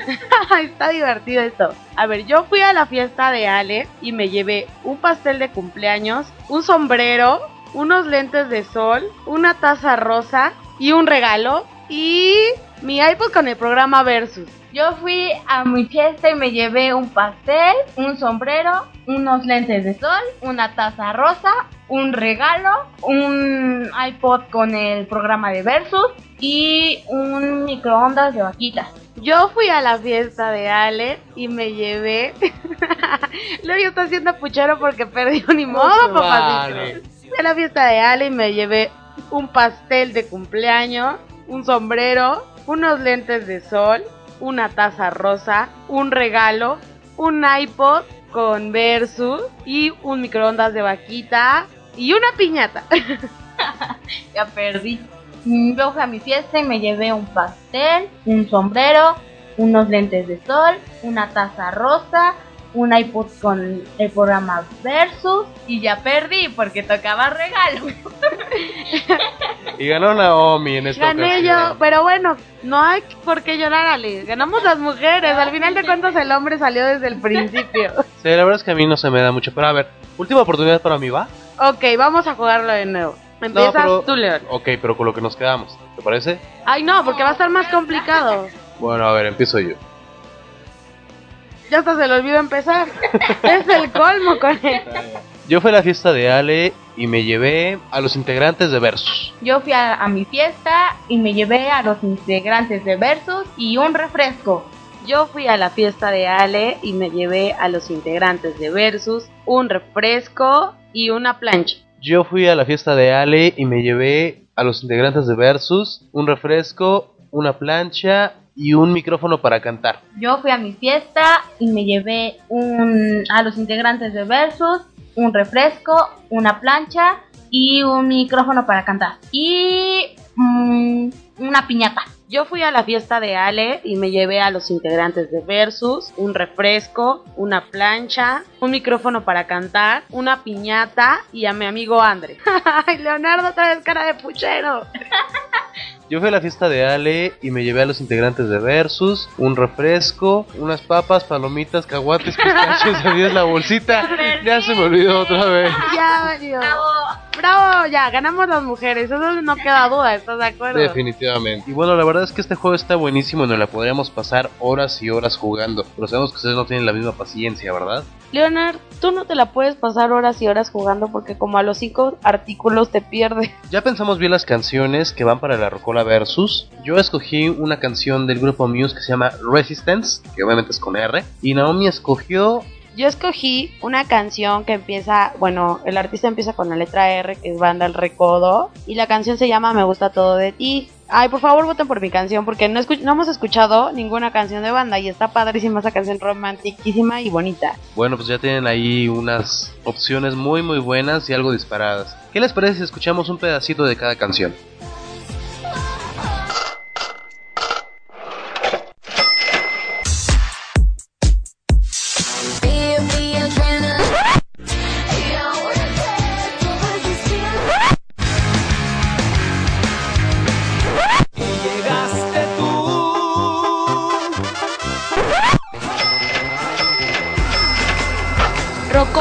Speaker 4: Está divertido esto. A ver, yo fui a la fiesta de Ale y me llevé un pastel de cumpleaños, un sombrero, unos lentes de sol, una taza rosa y un regalo y mi iPod con el programa Versus.
Speaker 3: Yo fui a mi fiesta y me llevé un pastel, un sombrero, unos lentes de sol, una taza rosa, un regalo, un iPod con el programa de Versus y un microondas de vaquita.
Speaker 4: Yo fui a la fiesta de Ale y me llevé. Luego yo estoy haciendo puchero porque perdí ni modo, papacito.
Speaker 1: Vale.
Speaker 4: Fui a la fiesta de Ale y me llevé un pastel de cumpleaños, un sombrero, unos lentes de sol, una taza rosa, un regalo, un iPod con Versus y un microondas de vaquita y una piñata.
Speaker 3: Ya perdí. Yo fui a mi fiesta y me llevé un pastel, un sombrero, unos lentes de sol, una taza rosa, un iPod con el programa Versus y ya perdí porque tocaba regalo.
Speaker 1: Y ganó Naomi en esta
Speaker 4: Gané
Speaker 1: ocasión.
Speaker 4: yo, pero bueno, no hay por qué llorar, Ale. Ganamos las mujeres. Al final de cuentas, el hombre salió desde el principio.
Speaker 1: Sí, la verdad es que a mí no se me da mucho. Pero a ver, última oportunidad para mí, ¿va?
Speaker 4: ok, vamos a jugarlo de nuevo. Empiezas
Speaker 1: pero-
Speaker 4: tú, León.
Speaker 1: Ok, pero con lo que nos quedamos. ¿Te parece?
Speaker 4: Ay, no, porque va a estar más complicado.
Speaker 1: Bueno, a ver, empiezo yo.
Speaker 4: Ya hasta se le olvidó empezar. es el colmo con él.
Speaker 1: Yo fui a la fiesta de Ale y me llevé a los integrantes de Versus.
Speaker 3: Yo fui a, a mi fiesta y me llevé a los integrantes de Versus y un refresco.
Speaker 4: Yo fui a la fiesta de Ale y me llevé a los integrantes de Versus un refresco y una plancha.
Speaker 1: Yo fui a la fiesta de Ale y me llevé a los integrantes de Versus un refresco, una plancha y un micrófono para cantar.
Speaker 3: Yo fui a mi fiesta y me llevé un, a los integrantes de Versus un refresco, una plancha y un micrófono para cantar. Y mm, una piñata.
Speaker 4: Yo fui a la fiesta de Ale y me llevé a los integrantes de Versus un refresco, una plancha, un micrófono para cantar, una piñata y a mi amigo Andre. Ay, Leonardo, otra vez cara de puchero.
Speaker 1: Yo fui a la fiesta de Ale y me llevé a los integrantes de Versus un refresco, unas papas, palomitas, caguates, pistachos, la bolsita. Ya se me olvidó otra vez.
Speaker 4: Ya valió. Bravo, ya, ganamos las mujeres, eso no queda duda, ¿estás de acuerdo?
Speaker 1: Definitivamente. Y bueno, la verdad es que este juego está buenísimo y nos la podríamos pasar horas y horas jugando. Pero sabemos que ustedes no tienen la misma paciencia, ¿verdad?
Speaker 4: Leonard, tú no te la puedes pasar horas y horas jugando porque como a los cinco artículos te pierdes.
Speaker 1: Ya pensamos bien las canciones que van para la Rocola Versus. Yo escogí una canción del grupo Muse que se llama Resistance, que obviamente es con R. Y Naomi escogió
Speaker 4: Yo escogí una canción que empieza, bueno, el artista empieza con la letra R, que es Banda El Recodo, y la canción se llama Me gusta todo de ti. Ay, por favor voten por mi canción porque no, no hemos escuchado ninguna canción de banda y está padrísima esa canción romantiquísima y bonita.
Speaker 1: Bueno, pues ya tienen ahí unas opciones muy muy buenas y algo disparadas. ¿Qué les parece si escuchamos un pedacito de cada canción?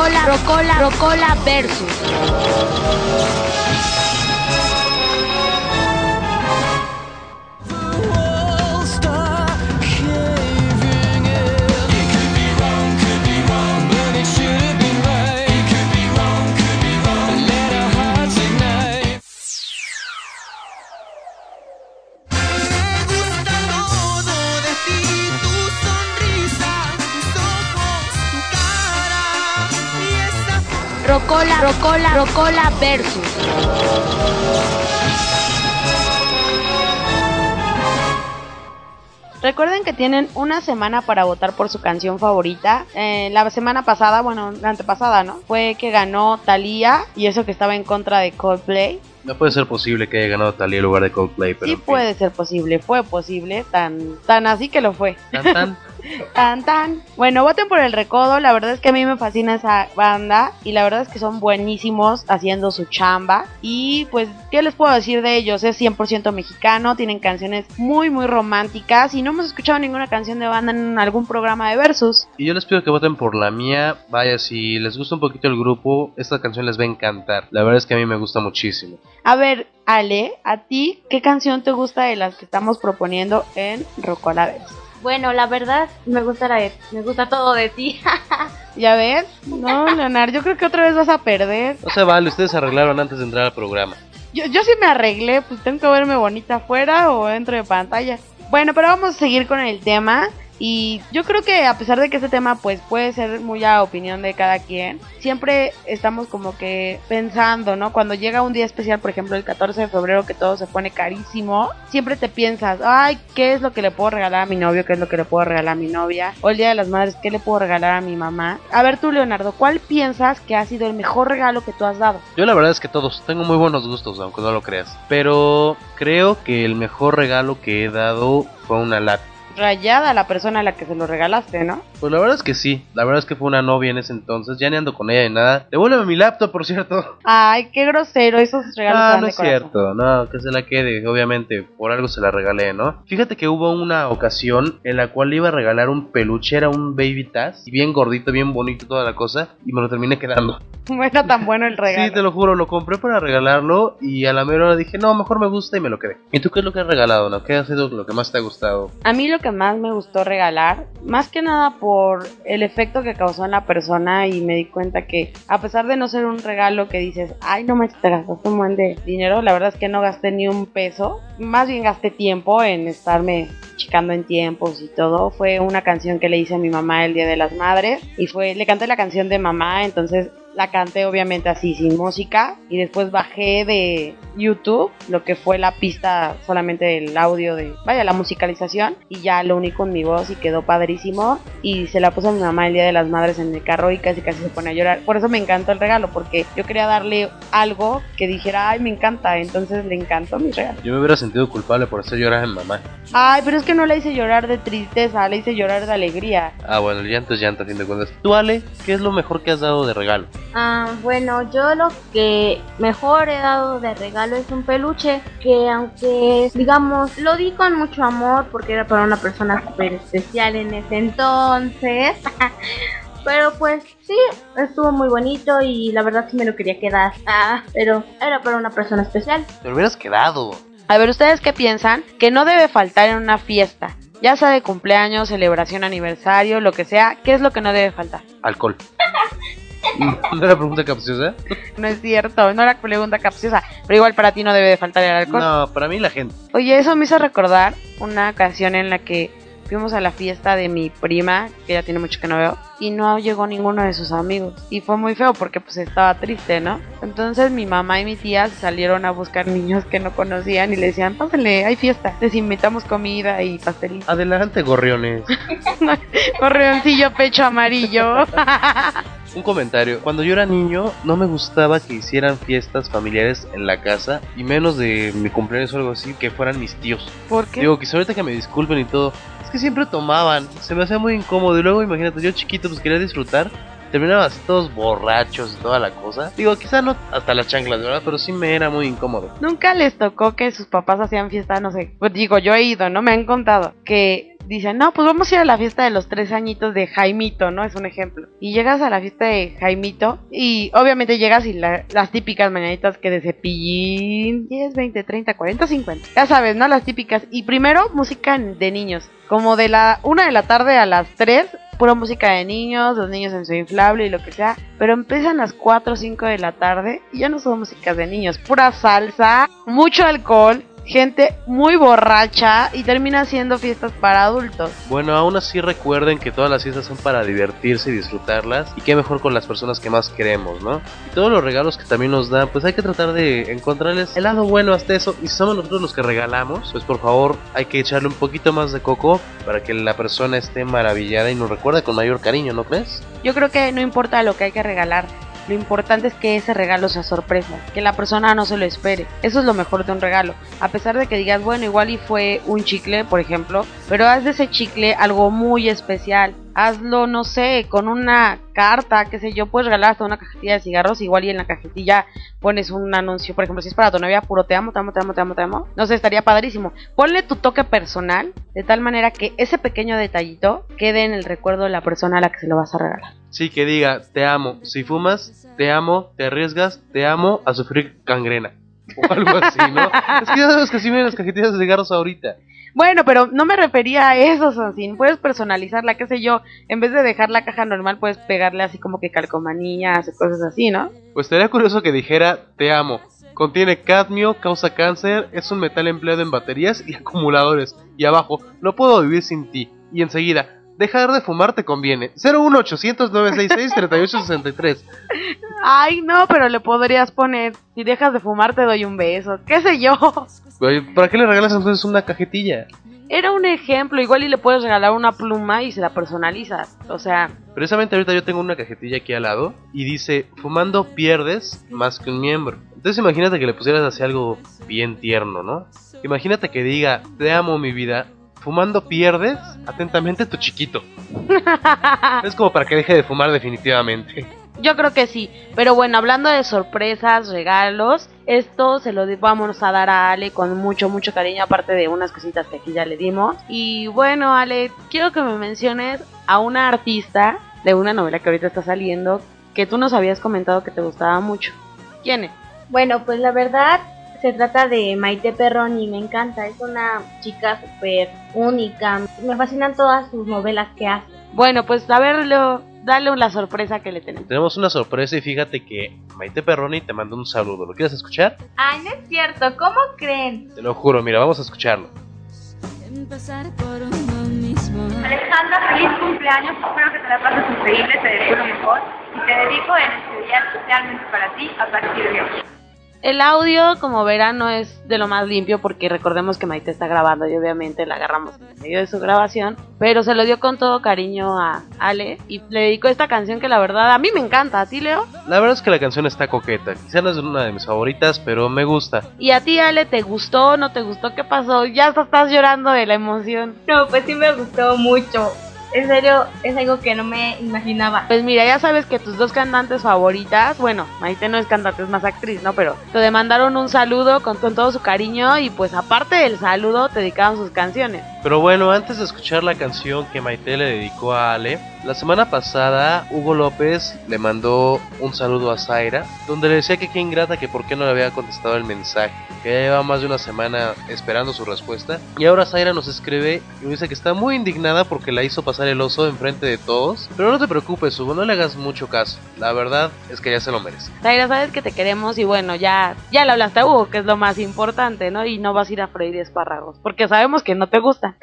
Speaker 4: Rocola, Rocola, Rocola versus. Rocola, Rocola, Rocola versus. Recuerden que tienen una semana para votar por su canción favorita. Eh, la semana pasada, bueno, la antepasada, ¿no? Fue que ganó Thalía y eso que estaba en contra de Coldplay.
Speaker 1: No puede ser posible que haya ganado Thalía en lugar de Coldplay, pero
Speaker 4: sí
Speaker 1: en fin.
Speaker 4: puede ser posible, fue posible, tan, tan así que lo fue.
Speaker 1: Tan, tan.
Speaker 4: Tan tan. Bueno, voten por el recodo. La verdad es que a mí me fascina esa banda. Y la verdad es que son buenísimos haciendo su chamba. Y pues, ¿qué les puedo decir de ellos? Es 100% mexicano. Tienen canciones muy, muy románticas. Y no hemos escuchado ninguna canción de banda en algún programa de Versus.
Speaker 1: Y yo les pido que voten por la mía. Vaya, si les gusta un poquito el grupo, esta canción les va a encantar. La verdad es que a mí me gusta muchísimo.
Speaker 4: A ver, Ale, ¿a ti qué canción te gusta de las que estamos proponiendo en Rocola Versus?
Speaker 3: Bueno, la verdad, me gusta, la de- me gusta todo de ti.
Speaker 4: ¿Ya ves? No, Leonardo, yo creo que otra vez vas a perder.
Speaker 1: No se vale, ustedes se arreglaron antes de entrar al programa.
Speaker 4: Yo, yo sí me arreglé, pues tengo que verme bonita afuera o dentro de pantalla. Bueno, pero vamos a seguir con el tema. Y yo creo que a pesar de que este tema pues puede ser muy a opinión de cada quien, siempre estamos como que pensando, ¿no? Cuando llega un día especial, por ejemplo el 14 de febrero que todo se pone carísimo, siempre te piensas, ay, ¿qué es lo que le puedo regalar a mi novio? ¿Qué es lo que le puedo regalar a mi novia? O el Día de las Madres, ¿qué le puedo regalar a mi mamá? A ver tú, Leonardo, ¿cuál piensas que ha sido el mejor regalo que tú has dado?
Speaker 1: Yo la verdad es que todos, tengo muy buenos gustos, aunque no lo creas. Pero creo que el mejor regalo que he dado fue una lápiz.
Speaker 4: Rayada la persona a la que se lo regalaste, ¿no?
Speaker 1: Pues la verdad es que sí, la verdad es que fue una novia en ese entonces, ya ni ando con ella ni nada. Devuélveme mi laptop, por cierto.
Speaker 4: Ay, qué grosero, esos regalos
Speaker 1: Ah, no
Speaker 4: de
Speaker 1: es
Speaker 4: corazón.
Speaker 1: cierto, no, que se la quede, obviamente, por algo se la regalé, ¿no? Fíjate que hubo una ocasión en la cual le iba a regalar un peluche, era un baby Taz, y bien gordito, bien bonito, toda la cosa, y me lo terminé quedando.
Speaker 4: No era tan bueno el regalo.
Speaker 1: Sí, te lo juro, lo compré para regalarlo, y a la mera hora dije, no, mejor me gusta y me lo quedé. ¿Y tú qué es lo que has regalado, no? ¿Qué ha sido lo que más te ha gustado?
Speaker 4: A mí lo que más me gustó regalar, más que nada por el efecto que causó en la persona y me di cuenta que a pesar de no ser un regalo que dices, ay no me te gastaste un buen dinero, la verdad es que no gasté ni un peso, más bien gasté tiempo en estarme checando en tiempos y todo. Fue una canción que le hice a mi mamá el Día de las Madres y fue, le canté la canción de mamá, entonces la canté obviamente así sin música y después bajé de YouTube lo que fue la pista solamente el audio de vaya la musicalización y ya lo uní con mi voz y quedó padrísimo y se la puse a mi mamá el día de las madres en el carro y casi casi se pone a llorar por eso me encantó el regalo porque yo quería darle algo que dijera ay me encanta entonces le encantó mi regalo
Speaker 1: Yo me hubiera sentido culpable por hacer llorar a mi mamá.
Speaker 4: ay pero es que no la hice llorar de tristeza la hice llorar de alegría
Speaker 1: Ah, bueno, el llanto es llanto, a fin de cuentas. Tú, Ale, ¿qué es lo mejor que has dado de regalo?
Speaker 3: Ah, bueno, yo lo que mejor he dado de regalo es un peluche que aunque digamos lo di con mucho amor porque era para una persona súper especial en ese entonces. Pero pues sí, estuvo muy bonito y la verdad sí me lo quería quedar. Ah, pero era para una persona especial.
Speaker 1: Te lo hubieras quedado.
Speaker 4: A ver, ¿ustedes qué piensan? Que no debe faltar en una fiesta. Ya sea de cumpleaños, celebración, aniversario, lo que sea, ¿qué es lo que no debe faltar?
Speaker 1: Alcohol. ¿No era pregunta capciosa?
Speaker 4: No es cierto, no era pregunta capciosa, pero igual para ti no debe de faltar el alcohol.
Speaker 1: No, para mí la gente.
Speaker 4: Oye, eso me hizo recordar una ocasión en la que fuimos a la fiesta de mi prima, que ya tiene mucho que no veo, y no llegó ninguno de sus amigos. Y fue muy feo porque pues estaba triste, ¿no? Entonces mi mamá y mi tía salieron a buscar niños que no conocían y le decían, pásale, hay fiesta. Les invitamos comida y pastelito.
Speaker 1: Adelante, gorriones.
Speaker 4: Correoncillo pecho amarillo.
Speaker 1: Un comentario. Cuando yo era niño, no me gustaba que hicieran fiestas familiares en la casa, y menos de mi cumpleaños o algo así, que fueran mis tíos.
Speaker 4: ¿Por qué?
Speaker 1: Digo, quizá ahorita que me disculpen y todo, es que siempre tomaban, se me hacía muy incómodo. Y luego, imagínate, yo chiquito, pues quería disfrutar. Terminaban así todos borrachos y toda la cosa. Digo, quizá no hasta las chanclas, ¿verdad? Pero sí me era muy incómodo.
Speaker 4: Nunca les tocó que sus papás hacían fiesta, no sé. Pues digo, yo he ido, ¿no? Me han contado que dicen, no, pues vamos a ir a la fiesta de los tres añitos de Jaimito, ¿no? Es un ejemplo. Y llegas a la fiesta de Jaimito y obviamente llegas y la- las típicas mañanitas que de cepillín, 10, 20, 30, 40, 50. Ya sabes, ¿no? Las típicas. Y primero, música de niños. Como de la una de la tarde a las 3, pura música de niños, los niños en su inflable y lo que sea. Pero empiezan las 4 o 5 de la tarde y ya no son músicas de niños, pura salsa, mucho alcohol, gente muy borracha y termina siendo fiestas para adultos.
Speaker 1: Bueno, aún así recuerden que todas las fiestas son para divertirse y disfrutarlas. Y qué mejor con las personas que más queremos, ¿no? Y todos los regalos que también nos dan, pues hay que tratar de encontrarles el lado bueno hasta eso. Y si somos nosotros los que regalamos, pues por favor hay que echarle un poquito más de coco para que la persona esté maravillada y nos recuerde con mayor cariño, ¿no crees?
Speaker 4: Yo creo que no importa lo que hay que regalar, Lo importante es que ese regalo sea sorpresa, que la persona no se lo espere. Eso es lo mejor de un regalo. A pesar de que digas, bueno, igual y fue un chicle, por ejemplo, pero haz de ese chicle algo muy especial. Hazlo, no sé, con una carta, qué sé yo, puedes regalar hasta una cajetilla de cigarros, igual y en la cajetilla pones un anuncio, por ejemplo, si es para tu novia, puro te amo, te amo, te amo, te amo, te amo. No sé, estaría padrísimo. Ponle tu toque personal, de tal manera que ese pequeño detallito quede en el recuerdo de la persona a la que se lo vas a regalar.
Speaker 1: Sí, que diga, te amo. Si fumas, te amo, te arriesgas, te amo a sufrir gangrena. O algo así, ¿no? es que ya sabes que así vienen las cajetillas de cigarros ahorita.
Speaker 4: Bueno, pero no me refería a eso, Sonsin. Puedes personalizarla, qué sé yo. En vez de dejar la caja normal, puedes pegarle así como que calcomanías o cosas así, ¿no?
Speaker 1: Pues estaría curioso que dijera, te amo. Contiene cadmio, causa cáncer, es un metal empleado en baterías y acumuladores. Y abajo, no puedo vivir sin ti. Y enseguida, dejar de fumar te conviene. 01800 966 3863.
Speaker 4: Ay, no, pero le podrías poner, si dejas de fumar te doy un beso, qué sé yo.
Speaker 1: ¿Para qué le regalas entonces una cajetilla?
Speaker 4: Era un ejemplo, igual y le puedes regalar una pluma y se la personalizas. O sea,
Speaker 1: Precisamente ahorita yo tengo una cajetilla aquí al lado y dice, fumando pierdes más que un miembro. Entonces imagínate que le pusieras así algo bien tierno, ¿no? Imagínate que diga, te amo mi vida, fumando pierdes, atentamente tu chiquito. es como para que deje de fumar definitivamente.
Speaker 4: yo creo que sí. Pero bueno, hablando de sorpresas, regalos, esto se lo vamos a dar a Ale con mucho, mucho cariño, aparte de unas cositas que aquí ya le dimos. Y bueno, Ale, quiero que me menciones a una artista de una novela que ahorita está saliendo que tú nos habías comentado que te gustaba mucho. ¿Quién es?
Speaker 3: Bueno, pues la verdad se trata de Maite Perroni y me encanta. Es una chica súper única. Me fascinan todas sus novelas que hace.
Speaker 4: Bueno, pues a verlo, dale la sorpresa que le tenemos.
Speaker 1: Tenemos una sorpresa y fíjate que Maite Perroni te mandó un saludo. ¿Lo quieres escuchar?
Speaker 3: Ay, no es cierto. ¿Cómo creen?
Speaker 1: Te lo juro, mira, vamos a escucharlo.
Speaker 6: Empezar por uno mismo.
Speaker 5: Alejandra, feliz cumpleaños. Espero que te la pases increíble, te deseo lo mejor. Y te dedico en este día especialmente para ti a partir de hoy.
Speaker 4: El audio, como verán, no es de lo más limpio porque recordemos que Maite está grabando y obviamente la agarramos en medio de su grabación, pero se lo dio con todo cariño a Ale y le dedicó esta canción que la verdad a mí me encanta. ¿A ti, Leo?
Speaker 1: La verdad es que la canción está coqueta. Quizá no es una de mis favoritas, pero me gusta.
Speaker 4: ¿Y a ti, Ale, te gustó? ¿No te gustó? ¿Qué pasó? Ya estás llorando de la emoción.
Speaker 3: No, pues sí me gustó mucho. En serio, es algo que no me imaginaba.
Speaker 4: Pues mira, ya sabes que tus dos cantantes favoritas, bueno, Maite no es cantante, es más actriz, ¿no? Pero te demandaron un saludo con, con todo su cariño y pues aparte del saludo te dedicaron sus canciones.
Speaker 1: Pero bueno, antes de escuchar la canción que Maite le dedicó a Ale, la semana pasada Hugo López le mandó un saludo a Zaira, donde le decía que qué ingrata que por qué no le había contestado el mensaje, que ya lleva más de una semana esperando su respuesta. Y ahora Zaira nos escribe y dice que está muy indignada porque la hizo pasar el oso enfrente de todos. Pero no te preocupes, Hugo, no le hagas mucho caso. La verdad es que ya se lo merece.
Speaker 4: Zaira, sabes que te queremos y bueno, ya, ya le hablaste a Hugo, que es lo más importante, ¿no? Y no vas a ir a freír espárragos, porque sabemos que no te gusta.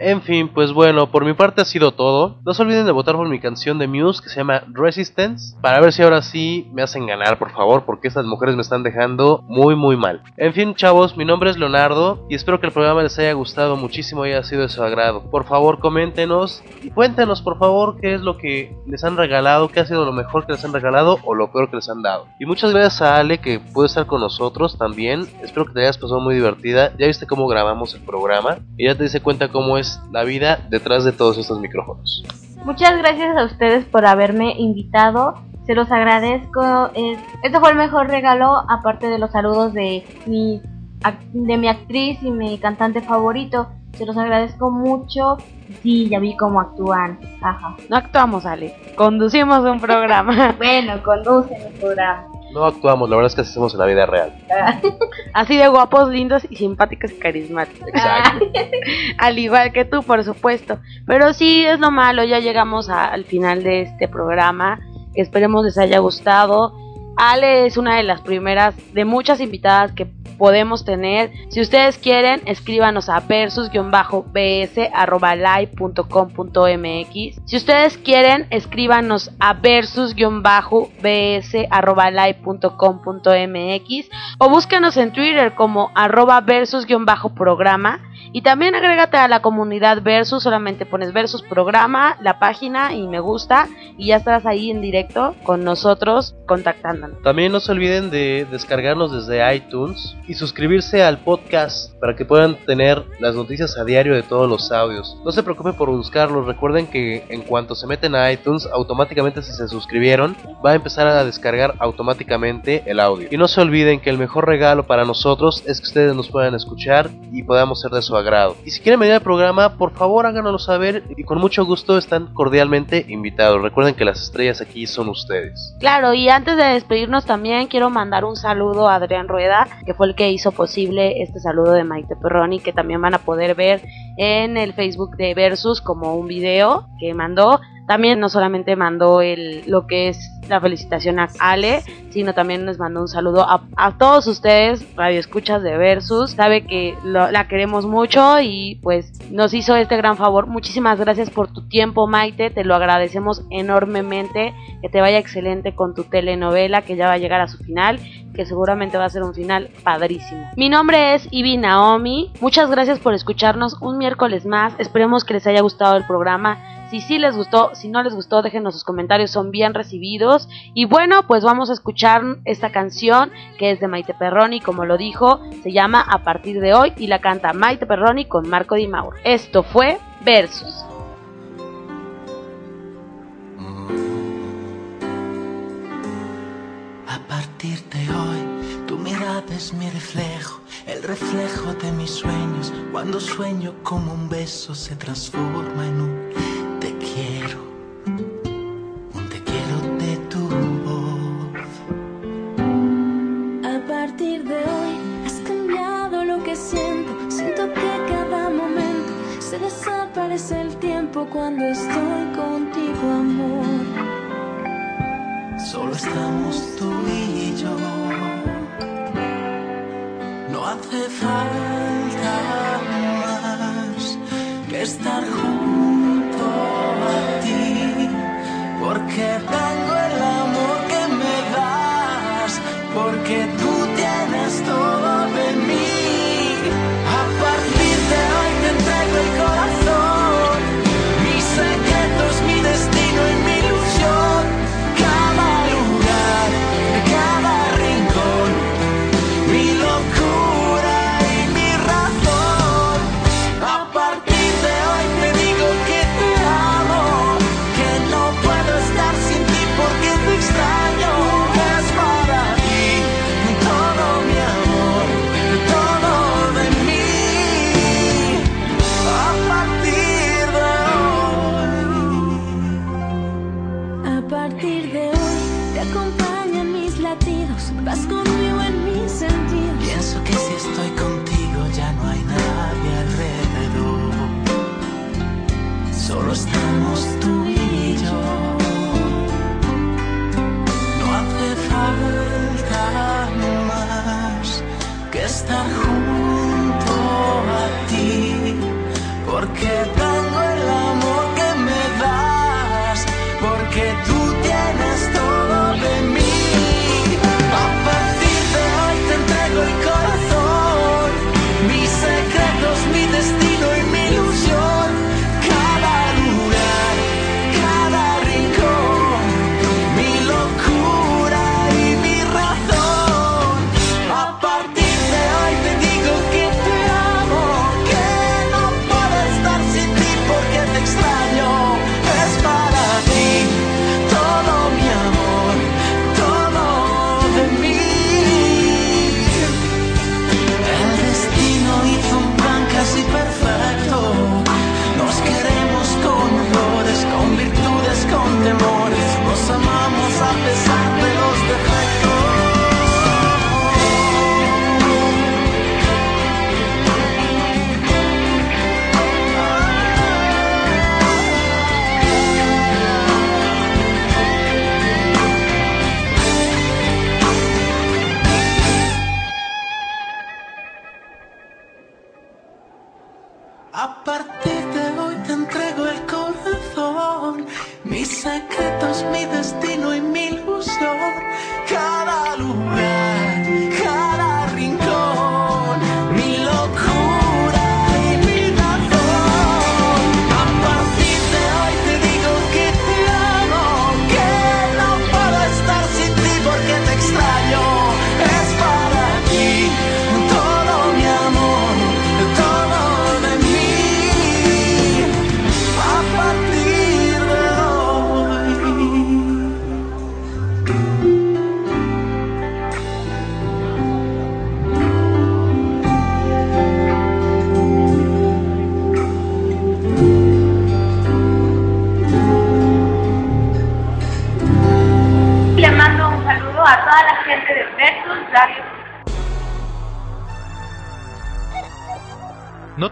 Speaker 1: En fin, pues bueno, por mi parte ha sido todo. No se olviden de votar por mi canción de Muse que se llama Resistance, para ver si ahora sí me hacen ganar, por favor, porque estas mujeres me están dejando muy muy mal. En fin, chavos, mi nombre es Leonardo y espero que el programa les haya gustado muchísimo y haya sido de su agrado. Por favor, coméntenos y cuéntenos, por favor, qué es lo que les han regalado, qué ha sido lo mejor que les han regalado o lo peor que les han dado. Y muchas gracias a Ale que puede estar con nosotros también. Espero que te hayas pasado muy divertida. Ya viste cómo grabamos el programa y ya te diste cuenta cómo es la vida detrás de todos estos micrófonos.
Speaker 3: Muchas gracias a ustedes por haberme invitado. Se los agradezco. Es- Este fue el mejor regalo, aparte de los saludos de mi, ac- de mi actriz y mi cantante favorito. Se los agradezco mucho. Sí, ya vi cómo actúan. Ajá.
Speaker 4: No actuamos, Ale, conducimos un programa.
Speaker 3: Bueno, conducen el programa.
Speaker 1: No actuamos, la verdad es que hacemos en la vida real.
Speaker 4: Así de guapos, lindos y simpáticos y carismáticos.
Speaker 1: Exacto.
Speaker 4: Al igual que tú, por supuesto. Pero sí, es lo malo, ya llegamos a- al final de este programa. Esperemos les haya gustado. Ale es una de las primeras de muchas invitadas que podemos tener. Si ustedes quieren, escríbanos a versus-bs.live.com.mx. Si ustedes quieren, escríbanos a versus-bs.live.com.mx o búsquenos en Twitter como arroba versus-programa Y también agrégate a la comunidad Versus, solamente pones Versus Programa, la página y me gusta y ya estarás ahí en directo con nosotros contactándonos.
Speaker 1: También no se olviden de descargarnos desde iTunes y suscribirse al podcast para que puedan tener las noticias a diario de todos los audios. No se preocupen por buscarlos, recuerden que en cuanto se meten a iTunes, automáticamente si se suscribieron, va a empezar a descargar automáticamente el audio. Y no se olviden que el mejor regalo para nosotros es que ustedes nos puedan escuchar y podamos ser de agrado. Y si quieren venir al programa, por favor háganoslo saber y con mucho gusto están cordialmente invitados. Recuerden que las estrellas aquí son ustedes.
Speaker 4: Claro, y antes de despedirnos también quiero mandar un saludo a Adrián Rueda, que fue el que hizo posible este saludo de Maite Perroni, que también van a poder ver en el Facebook de Versus como un video que mandó. También no solamente mandó el, lo que es la felicitación a Ale, sino también nos mandó un saludo a, a todos ustedes, radioescuchas de Versus. Sabe que la queremos mucho y pues nos hizo este gran favor. Muchísimas gracias por tu tiempo, Maite. Te lo agradecemos enormemente. Que te vaya excelente con tu telenovela que ya va a llegar a su final, que seguramente va a ser un final padrísimo. Mi nombre es Ibi Naomi. Muchas gracias por escucharnos un miércoles más. Esperemos que les haya gustado el programa. Si sí les gustó, si no les gustó, déjenos sus comentarios, son bien recibidos. Y bueno, pues vamos a escuchar esta canción que es de Maite Perroni, como lo dijo, se llama A partir de hoy y la canta Maite Perroni con Marco Di Mauro. Esto fue Versus.
Speaker 7: A partir de hoy, tu mirada es mi reflejo, el reflejo de mis sueños. Cuando sueño como un beso se transforma en un te quiero, un te quiero de tu voz.
Speaker 6: A partir de hoy has cambiado lo que siento. Siento que cada momento se desaparece el tiempo cuando estoy contigo, amor.
Speaker 7: Solo estamos tú y yo. No hace falta más que estar junto porque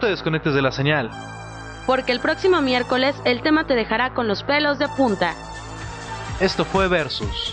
Speaker 8: te desconectes de la señal.
Speaker 4: Porque el próximo miércoles el tema te dejará con los pelos de punta.
Speaker 8: Esto fue Versus.